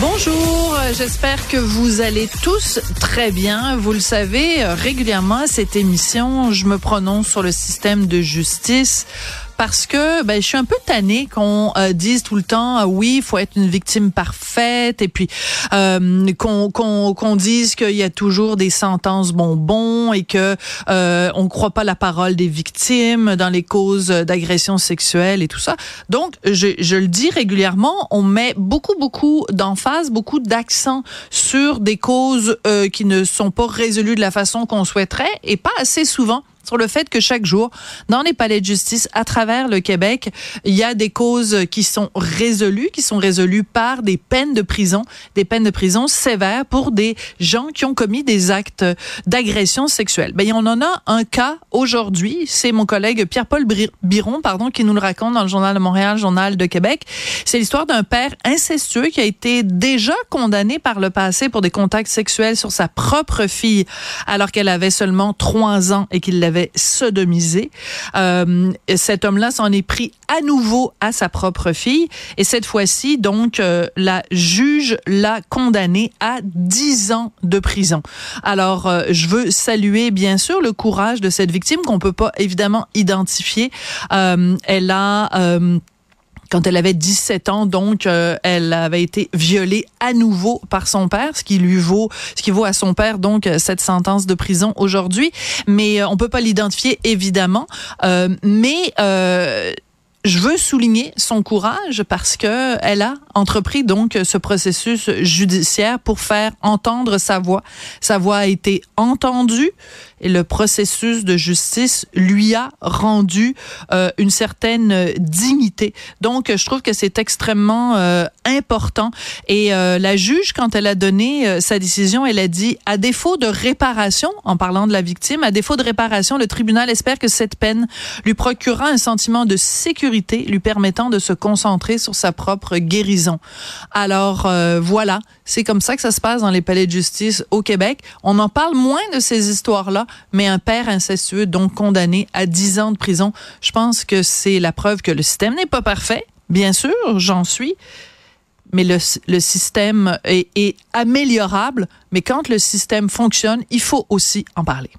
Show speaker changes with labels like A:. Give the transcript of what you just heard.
A: Bonjour, j'espère que vous allez tous très bien. Vous le savez, régulièrement à cette émission, je me prononce sur le système de justice parce que ben, je suis un peu tannée qu'on euh, dise tout le temps ah oui, il faut être une victime parfaite et puis euh, qu'on qu'on qu'on dise qu'il y a toujours des sentences bonbons et que euh, on croit pas la parole des victimes dans les causes d'agression sexuelle et tout ça. Donc je, je le dis régulièrement, on met beaucoup beaucoup d'emphase, beaucoup d'accent sur des causes euh, qui ne sont pas résolues de la façon qu'on souhaiterait et pas assez souvent sur le fait que chaque jour, dans les palais de justice à travers le Québec, il y a des causes qui sont résolues, qui sont résolues par des peines de prison, des peines de prison sévères pour des gens qui ont commis des actes d'agression sexuelle. Ben, on en a un cas aujourd'hui. C'est mon collègue Pierre-Paul Biron, pardon, qui nous le raconte dans le Journal de Montréal, Journal de Québec. C'est l'histoire d'un père incestueux qui a été déjà condamné par le passé pour des contacts sexuels sur sa propre fille, alors qu'elle avait seulement trois ans et qu'il l'avait sodomisé. Euh, cet homme-là s'en est pris à nouveau à sa propre fille et cette fois-ci, donc, euh, la juge l'a condamné à 10 ans de prison. Alors, euh, je veux saluer, bien sûr, le courage de cette victime qu'on peut pas évidemment identifier. elle a quand elle avait 17 ans, donc euh, elle avait été violée à nouveau par son père, ce qui lui vaut, ce qui vaut à son père donc cette sentence de prison aujourd'hui. Mais euh, on peut pas l'identifier évidemment. Euh, mais je veux souligner son courage parce que elle a entrepris donc ce processus judiciaire pour faire entendre sa voix. Sa voix a été entendue et le processus de justice lui a rendu euh, une certaine dignité. Donc, je trouve que c'est extrêmement euh, important. Et euh, la juge, quand elle a donné sa décision, elle a dit, à défaut de réparation, en parlant de la victime, à défaut de réparation, le tribunal espère que cette peine lui procurera un sentiment de lui permettant de se concentrer sur sa propre guérison. Alors euh, voilà, c'est comme ça que ça se passe dans les palais de justice au Québec. On en parle moins de ces histoires-là, mais un père incestueux donc condamné à 10 ans de prison, je pense que c'est la preuve que le système n'est pas parfait. Bien sûr, j'en suis mais le, système est, améliorable. Mais quand le système fonctionne, il faut aussi en parler.